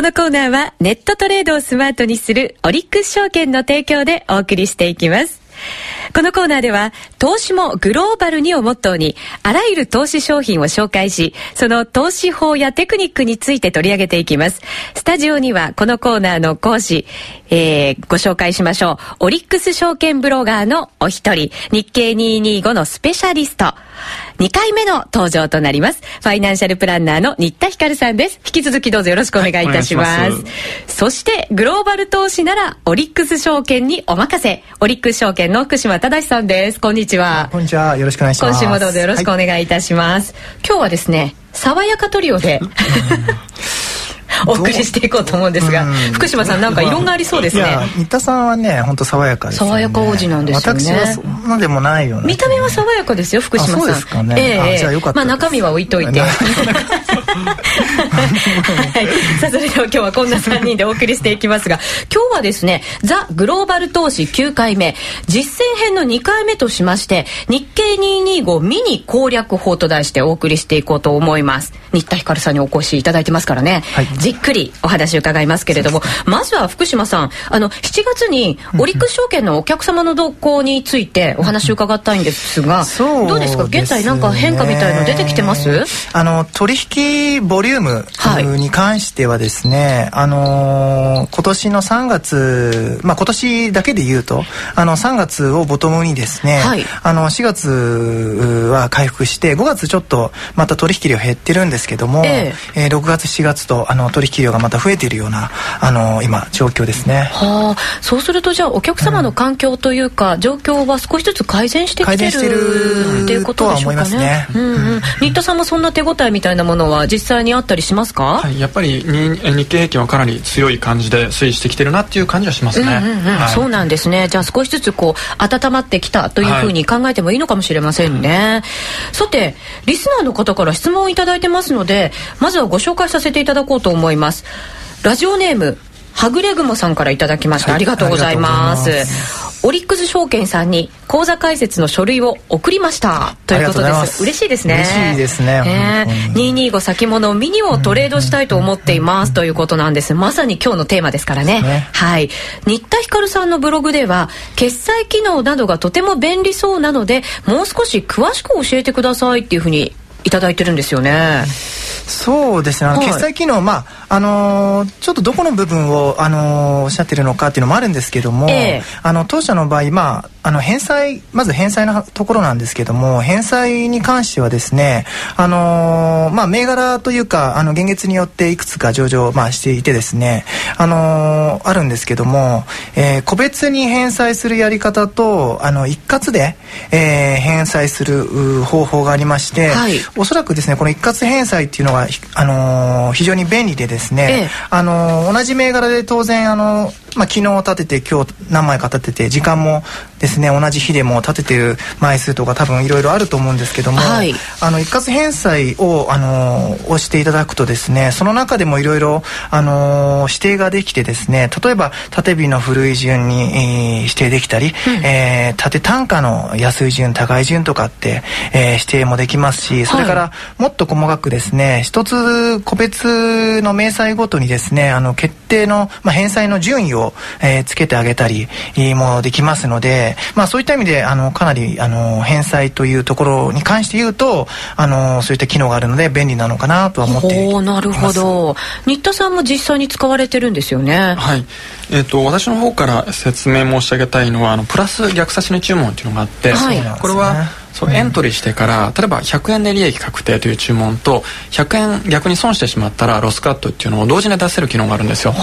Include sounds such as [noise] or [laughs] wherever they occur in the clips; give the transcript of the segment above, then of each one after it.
このコーナーはネットトレードをスマートにするオリックス証券の提供でお送りしていきます。このコーナーでは、投資もグローバルにをモットーに、あらゆる投資商品を紹介し、その投資法やテクニックについて取り上げていきます。スタジオには、このコーナーの講師、えー、ご紹介しましょう。オリックス証券ブロガーのお一人、日経225のスペシャリスト、2回目の登場となります。ファイナンシャルプランナーの新田光さんです。引き続きどうぞよろしくお願いいたします。はい、ますそして、グローバル投資なら、オリックス証券にお任せ。オリックス証券の福島正さんです。こんにちは。こんにちは。よろしくお願いします。今週もどうぞよろしくお願いいたします。はい、今日はですね、爽やかトリオで [laughs] お送りしていこうと思うんですが、福島さんなんか異論がありそうですね。新田さんはね、本当爽やかです、ね、爽やか王子なんですよね。私はそんなでもないよね。見た目は爽やかですよ、福島さん。そうですかね。ええじゃあよかった。まあ中身は置いといて。[laughs] はい、さあそれでは今日はこんな3人でお送りしていきますが今日はですねザ・グローバル投資9回目実践編の2回目としまして日経225ミニ攻略法と題してお送りしていこうと思います新田ひかるさんにお越しいただいてますからね、はい、じっくりお話伺いますけれども、まずは福島さんあの7月にオリックス証券のお客様の動向についてお話を伺ったいんですが、うん、どうですか？現在なんか変化みたいの出てきてます？あの取引ボリュームに関してはですね、はい、あの今年の3月まあ今年だけで言うとあの3月をボトムにですね、はい、あの4月は回復して5月ちょっとまた取引量減ってるんですけども、えー、えー、6月4月とあの取引量がまた増えているようなあの今状況ですね。はあ、そうするとじゃあお客様の環境というか、うん、状況は少しずつ改善してきてるっていうことでしょうかね。ねうんうん、新田さんもそんな手応えみたいなものは実際にあったりしますか？はい、やっぱり日経平均はかなり強い感じで推移してきてるなっていう感じはしますね。うんうんうんはい、そうなんですね。じゃあ少しずつこう温まってきたというふうに考えてもいいのかもしれませんね。はい、さてリスナーの方から質問をいただいてますので、まずはご紹介させていただこうと思います。ラジオネームはぐれぐもさんからいただきました、はい、ありがとうございます。オリックス証券さんに口座開設の書類を送りました。ということです。嬉しいですね。嬉しいですね、えー、225先物ミニをトレードしたいと思っています。ということなんです。まさに今日のテーマですからね、ね、はい。新田ひかるさんのブログでは決済機能などがとても便利そうなのでもう少し詳しく教えてくださいっていうふうにいただいてるんですよね。そうですね、はい、決済機能、まああのー、ちょっとどこの部分を、あのー、おっしゃってるのかっていうのもあるんですけども、えー、あの当社の場合、まあ、あの返済まず返済のところなんですけども返済に関してはですね、あのー、まあ、銘柄というかあの現月によっていくつか上場、まあ、していてですね、あのあるんですけども、えー、個別に返済するやり方とあの一括で、えー、返済する方法がありまして、はい、おそらくですねこの一括返済っていうのが、あの非常に便利でですね、ええ、あの同じ銘柄で当然あのまあ、昨日立てて今日何枚か立てて時間もですね同じ日でも立ててる枚数とか多分いろいろあると思うんですけども、はい、あの一括返済をあの押していただくとですねその中でもいろいろあの指定ができてですね例えば縦日の古い順に、えー、指定できたり、うん、えー、縦単価の安い順高い順とかって、えー、指定もできますしそれからもっと細かくですね一つ個別の明細ごとにですねあの決定の、まあ、返済の順位をを、えー、つけてあげたりもできますので、まあ、そういった意味であのかなりあの返済というところに関して言うとあのそういった機能があるので便利なのかなとは思っています。なるほど。新田さんも実際に使われてるんですよね。はい。えーと、私の方から説明申し上げたいのはあのプラス逆差し値注文っていうのがあって、はい、これはそうエントリーしてから例えば100円で利益確定という注文と100円逆に損してしまったらロスカットっていうのを同時に出せる機能があるんですよ。で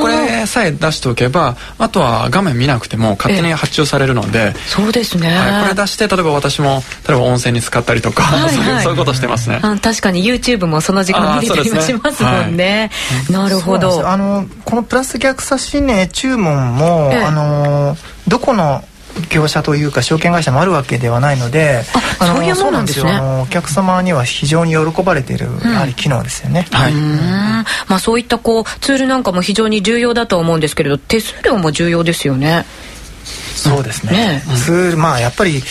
これさえ出しておけばあとは画面見なくても勝手に発注されるのでそうですね、はい、これ出して例えば私も例えば温泉に使ったりとか、はいはい、そういうそういうことしてますね。確かに YouTube もその時間見れたりもしますもんね、はい、なるほど。あのこのプラス逆差し値注文も、ええ、あのどこの業者というか証券会社もあるわけではないのであそういうものなんですね。お客様には非常に喜ばれている、やはり機能ですよね、はい。まあ、そういったこうツールなんかも非常に重要だと思うんですけれど手数料も重要ですよね。そうですね。ね、ツールまあやっぱり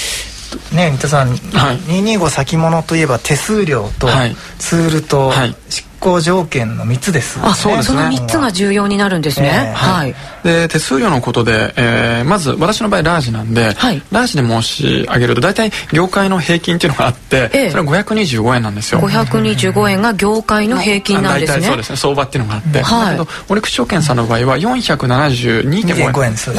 ね三田さん、はい、225先物といえば手数料とツールと、はい、しっ行条件の3つです、ね、あそうですね。その3つが重要になるんですね、えー、はい、で手数料のことで、えー、まず私の場合ラージなんで、はい、ラージで申し上げると大体業界の平均っていうのがあって、えー、それは525円なんですよ。525円が業界の平均なんですね。そうですね。相場っていうのがあって、はい、だけどオリックス証券さんの場合は472.5円。ですね。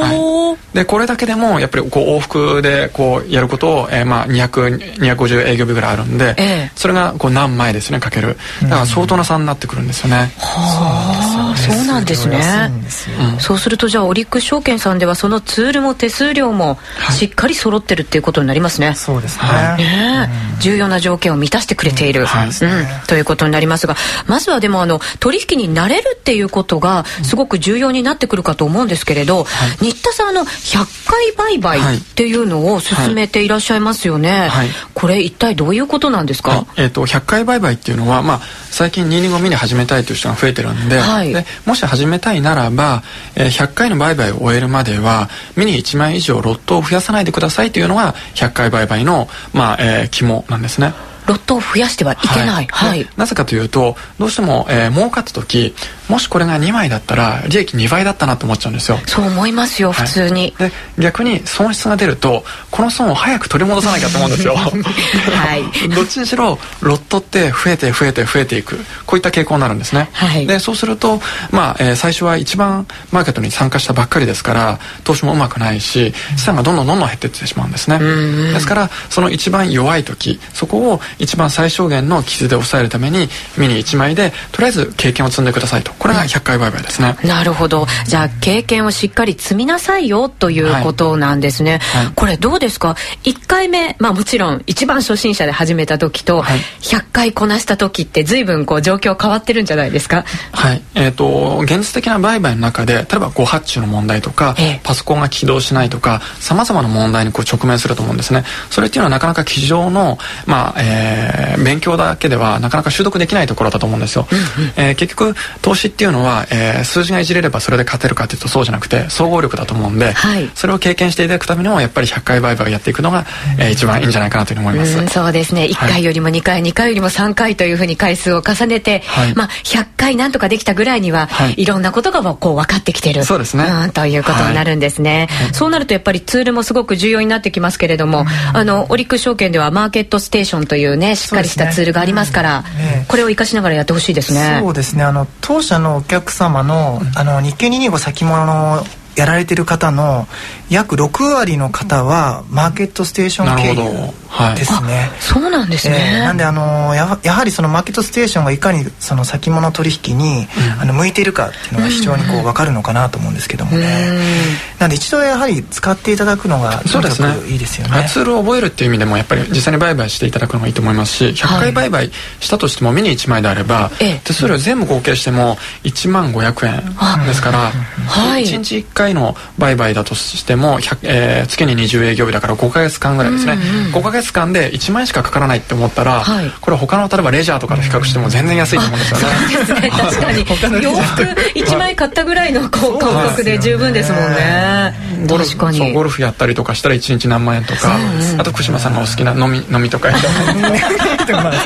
はい。でこれだけでもやっぱりこう往復でこうやることを、えー、まあ200250営業日ぐらいあるんで、えー、それがこう何枚ですねかけるだから相当な差になってくるんですよね、はあ。そうなんですね、うん、そうするとじゃあオリックス証券さんではそのツールも手数料もしっかり揃ってるっていうことになりますね、はい、そうですね、重要な条件を満たしてくれている、うん、はい、ということになりますがまずはでもあの取引に慣れるっていうことがすごく重要になってくるかと思うんですけれど、新田さんあの100回売買っていうのを進めていらっしゃいますよね、はい。はい、これ一体どういうことなんですか、えーと、100回売買っていうのは、まあ、最近225ミニ始めたいという人が増えてるんででもし始めたいならば、えー、100回の売買を終えるまではミニ1枚以上ロットを増やさないでくださいというのが100回売買の、まあえー、肝なんですね。ロットを増やしてはいけない、はい、なぜかというとどうしても、えー、儲かった時もしこれが2枚だったら利益2倍だったなと思っちゃうんですよ。そう思いますよ、普通に。で逆に損失が出るとこの損を早く取り戻さなきゃと思うんですよ。[laughs] はい。[laughs] どっちにしろロットって増えて増えて増えていく。こういった傾向になるんですね、はい、でそうするとまあ、えー、最初は一番マーケットに参加したばっかりですから投資もうまくないし資産がどんどんどんどん減っていってしまうんですね。ですからその一番弱い時そこを一番最小限の傷で抑えるためにミニ1枚でとりあえず経験を積んでくださいと。これが100回売買ですね、なるほど。じゃあ経験をしっかり積みなさいよということなんですね、はい。はい、これどうですか？1回目まあもちろん一番初心者で始めた時と100回こなした時って随分こう状況変わってるんじゃないですか？はい。えっ、ー、と現実的な売買の中で例えば誤発注の問題とか、ええ、パソコンが起動しないとかさまざまな問題にこう直面すると思うんですね。それっていうのはなかなか机上のまあ、えー、勉強だけではなかなか習得できないところだと思うんですよ、えー、結局投資っていうのは、えー、数字がいじれればそれで勝てるかというとそうじゃなくて総合力だと思うんで、はい、それを経験していただくためにもやっぱり100回売買をやっていくのが、えー、一番いいんじゃないかなというふうに思います、うそうですね。1回よりも2回、はい、2回よりも3回というふうに回数を重ねて、はい、まあ、100回なんとかできたぐらいには、はい、いろんなことがこう分かってきてる。そうですね、うん、ということになるんですね、はい、そうなるとやっぱりツールもすごく重要になってきますけれども、あのオリックス証券ではマーケットステーションというね。しっかりしたツールがありますから、ね、これを生かしながらやってほしいですね。そうですね。あの当社のお客様のあの日経225先物のやられてる方の約6割の方はマーケットステーション経由ですね、はい、そうなんですね、えー、なんであのややはりそのマーケットステーションがいかにその先物取引に、うん、あの向いているかっていうのが非常にこう分かるのかなと思うんですけどもね、うん、なんで一度やはり使っていただくのがとにかくいいですよね、ね、ツールを覚えるっていう意味でもやっぱり実際に売買していただくのがいいと思いますし100回売買したとしてもミニ1枚であれば、はい、手数料全部合計しても1万500円ですから、はい、1日1回の売買だとしても、えー、月に20営業日だから5か月間ぐらいですね、うんうん、5か月間で1万円しかかからないって思ったら、はい、これ他の例えばレジャーとかと比較しても全然安いと思うんですよね。そうですね。[laughs] 確かに。洋服1枚買ったぐらいの感覚で十分ですもんね。ゴルフそうゴルフやったりとかしたら1日何万円とか、あと福島さんがお好きな飲み飲みとかやった [laughs] らい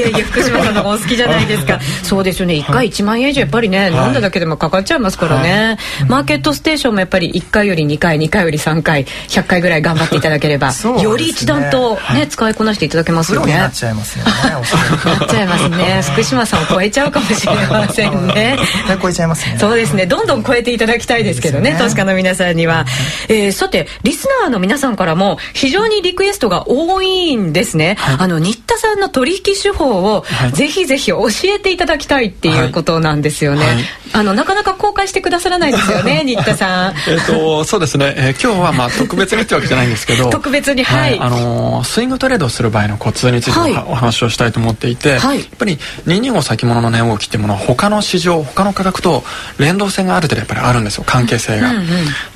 やいや福島さんのがお好きじゃないですか。そうですよね。1回1万円以上やっぱりね、飲んだだけでもかかっちゃいますからね。マーケットステーションもやっぱり1回より2回2回より3回100回ぐらい頑張っていただければ、ね、より一段とね、使いこなしていただけますよね。なっちゃいますよねなっちゃいますね。福島さんを超えちゃうかもしれませんね。[laughs] 超えちゃいますね。そうですね。どんどん超えていただきたいですけどね、ね、投資家の皆さんには、えー、さてリスナーの皆さんからも非常にリクエストが多いんですね、はい、あの新田さんの取引手法を、ぜひぜひ教えていただきたいっていうことなんですよね、はい、あのなかなか公開してくださらないですよね [laughs] 新田さん。えっとそうですね、えー、今日はまあ特別にってわけじゃないんですけど特別にはい、はい、あのー、スイングトレードをする場合のコツについて、はい、お話をしたいと思っていて、はい、やっぱり225先物の値動きっていうものは他の市場他の価格と連動性がある程度やっぱりあるんですよ関係性が、うんうん、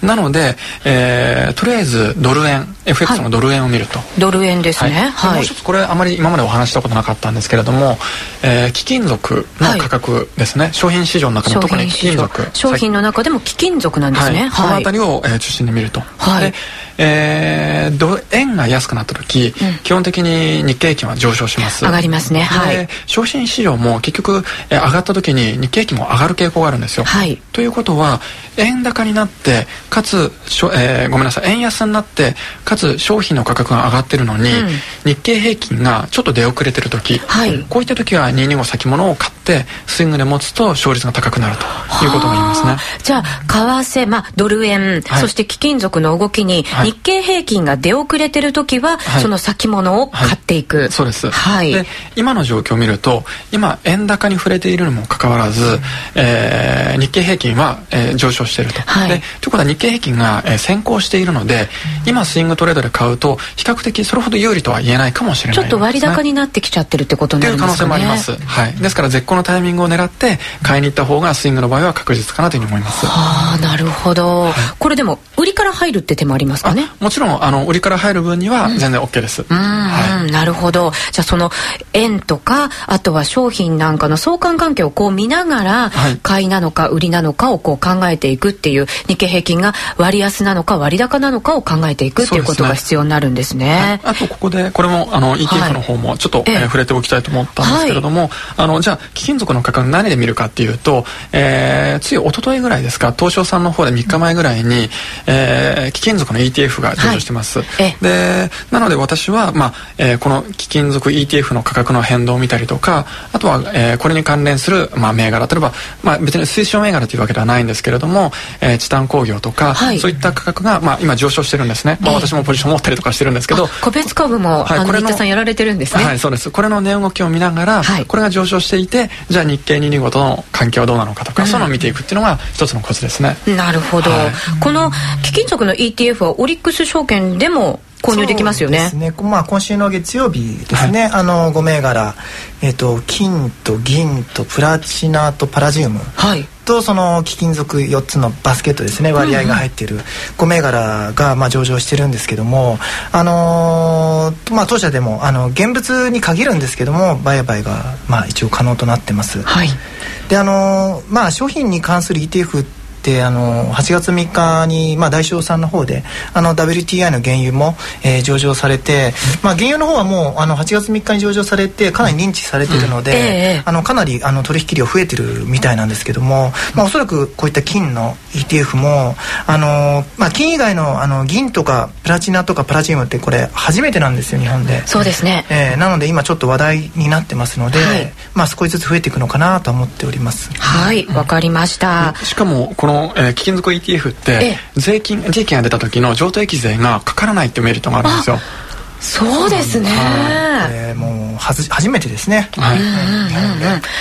なので、えー、とりあえずドル円 FX のドル円を見ると、ドル円ですね、はい、もう一つこれあまり今までお話したことなかったんですけれども、えー、貴金属の価格ですね、商品市場の中でも特に貴金属。商品の中でも貴金属なんですね、この辺りを、えー、中心に見ると。はい、でえー、円が安くなった時、うん、基本的に日経平均は上昇します。上がりますね。はい。商品市場も結局、えー、上がった時に日経平均も上がる傾向があるんですよ、はい、ということは円高になってかつしょ、えー、ごめんなさい円安になってかつ商品の価格が上がってるのに、うん、日経平均がちょっと出遅れてる時、はい、こういった時は225先物を買ってスイングで持つと勝率が高くなると。いうことが言いますね。じゃあ為替、まあ、ドル円、はい、そして貴金属の動きに、日経平均が出遅れてる時は、その先物を買っていく、そうです。はい。で今の状況を見ると今円高に触れているにもかかわらず、うん、えー、日経平均は、えー、上昇していると、はい、でということは日経平均が、えー、先行しているので、うん、今スイングトレードで買うと比較的それほど有利とは言えないかもしれない、ね、ちょっと割高になってきちゃってるってことになりますかね。という可能性もあります、はい、ですから絶好のタイミングを狙って買いに行った方がスイングの場合は確実かなというふうに思います。はあなるほど、はい、これでも売りから入るって手もありますか？ね。もちろんあの売りから入る分には全然 OK です、うん、はい、なるほど。じゃあその円とかあとは商品なんかの相関関係をこう見ながら、はい、買いなのか売りなのかをこう考えていくっていう日経平均が割安なのか割高なのかを考えていくっていうことが必要になるんですね。すねはい、あとここでこれもあの ETF の方もちょっと、はい、えー、触れておきたいと思ったんですけれども、あのじゃあ貴金属の価格何で見るかっていうと、えー、つい一昨日ぐらいですか東証さんの方で3日前ぐらいに、えー、貴金属の ETF が上場してます。でなので私は、まあえー、この貴金属 ETF の価格の変動を見たりとかあとは、えー、これに関連する、まあ、銘柄例えば、まあ、別に推奨銘柄というわけではないんですけれども、えー、チタン工業とか、はい、そういった価格が、まあ、今上昇してるんですね、まあ、私もポジション持ったりとかしてるんですけど個別株も、はい、あの新田さんやられてるんですね。はいそうです。これの値動きを見ながら、はい、これが上昇していてじゃあ日経225との関係はどうなのかとか、うん、そういうのを見ていくっていうのが一つのコツですね。なるほど、はい、この貴金属の ETF はオリックス証券でも購入できますよね。ですね。まあ今週の月曜日ですね。はい、あの5銘柄、えっ、ー、と金と銀とプラチナとパラジウム。はい。とその貴金属4つのバスケットですね割合が入っている5銘柄がまあ上場してるんですけども、あのー、まあ、当社でもあの現物に限るんですけども売買がまあ一応可能となってます。はい、であのー、まあ、商品に関する ETF であの8月3日に、まあ、大商さんの方であの WTI の原油も、えー、上場されて、まあ、原油の方はもうあの8月3日に上場されてかなり認知されてるので、うんえー、あのかなりあの取引量増えてるみたいなんですけども、まあ、おそらくこういった金の ETF もあの、まあ、金以外のあの銀とかプラチナとかプラチウムってこれ初めてなんですよ日本で。そうですね、えー、なので今ちょっと話題になってますので、はい、まあ、少しずつ増えていくのかなと思っております。はいわ、かりました。しかもこのの、えー、貴金属 ETF って税金利益が出た時の譲渡益税がかからないっていうメリットがあるんですよ。そうですね。えー、もうはず初めてですね。はい。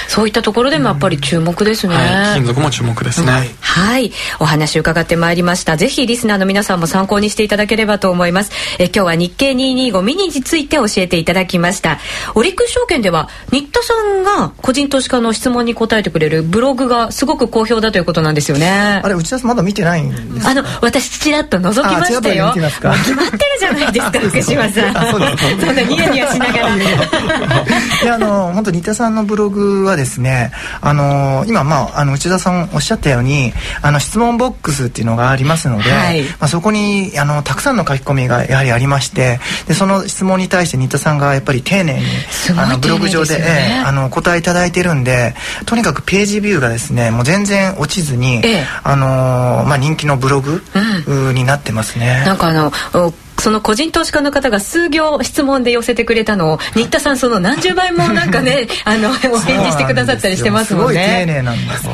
そういったところでもやっぱり注目ですね。はい、金属も注目ですね。はい、はい。お話伺ってまいりました。ぜひリスナーの皆さんも参考にしていただければと思います。え今日は日経225ミニについて教えていただきました。オリックス証券では新田さんが個人投資家の質問に答えてくれるブログがすごく好評だということなんですよね。あれ内田さんまだ見てないんですあの私ちらっと覗きましたよ。決まってるじゃないですか福島さん。そうですそんなニヤニヤしながら。[laughs] いやあの本当新田さんのブログはですねあの今まああの内田さんおっしゃったようにあの質問ボックスっていうのがありますので、はい、まあ、そこにあのたくさんの書き込みがやはりありましてでその質問に対して新田さんがやっぱり丁寧にあのブログ上で、ね、えー、あの答えいただいてるんでとにかくページビューがですねもう全然落ちずに、ええ、あのまあ、人気のブログ、うん、になってますね。なんかあのその個人投資家の方が数行質問で寄せてくれたのを新田さんその何十倍もなんかね [laughs] あのお返事してくださったりしてますもんね。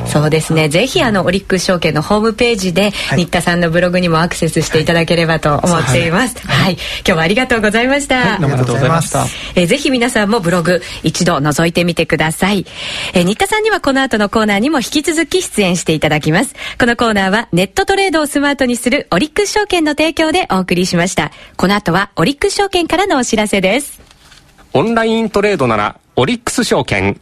そうですね。ぜひあのオリックス証券のホームページで、はい、新田さんのブログにもアクセスしていただければと思っています。はい、はい、今日はありがとうございました。はい、ありがとうございました。えー、ぜひ皆さんもブログ一度覗いてみてください。えー、新田さんにはこの後のコーナーにも引き続き出演していただきます。このコーナーはネットトレードをスマートにするオリックス証券の提供でお送りしました。この後はオリックス証券からのお知らせです。オンライントレードならオリックス証券。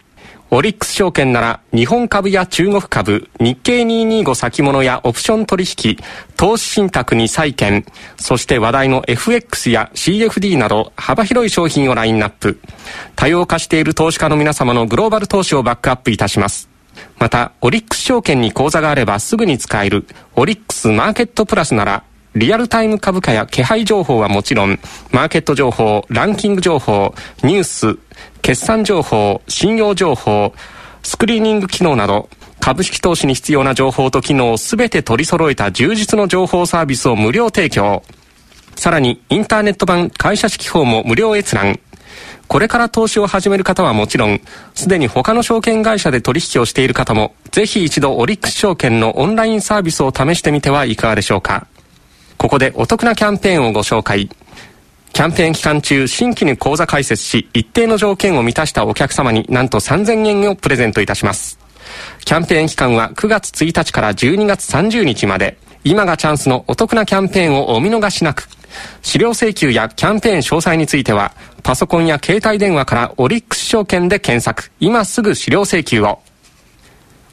オリックス証券なら日本株や中国株、日経225先物やオプション取引、投資信託に債券、そして話題の FX や CFD など幅広い商品をラインナップ。多様化している投資家の皆様のグローバル投資をバックアップいたします。また、オリックス証券に口座があればすぐに使えるオリックスマーケットプラスならリアルタイム株価や気配情報はもちろん、マーケット情報、ランキング情報、ニュース、決算情報、信用情報、スクリーニング機能など、株式投資に必要な情報と機能をすべて取り揃えた充実の情報サービスを無料提供。さらに、インターネット版会社式法も無料閲覧。これから投資を始める方はもちろん、すでに他の証券会社で取引をしている方も、ぜひ一度オリックス証券のオンラインサービスを試してみてはいかがでしょうか。ここでお得なキャンペーンをご紹介。キャンペーン期間中、新規に口座開設し、一定の条件を満たしたお客様になんと3000円をプレゼントいたします。キャンペーン期間は9月1日から12月30日まで。今がチャンスのお得なキャンペーンをお見逃しなく。資料請求やキャンペーン詳細については、パソコンや携帯電話からオリックス証券で検索。今すぐ資料請求を。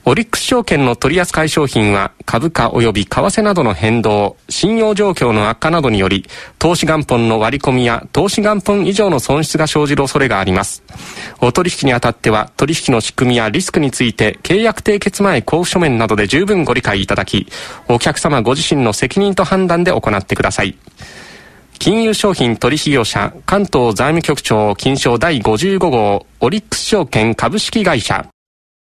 オリックス証券の取扱い商品は株価及び為替などの変動、信用状況の悪化などにより、投資元本の割り込みや投資元本以上の損失が生じる恐れがあります。お取引にあたっては取引の仕組みやリスクについて契約締結前交付書面などで十分ご理解いただき、お客様ご自身の責任と判断で行ってください。金融商品取引業者関東財務局長金賞第55号オリックス証券株式会社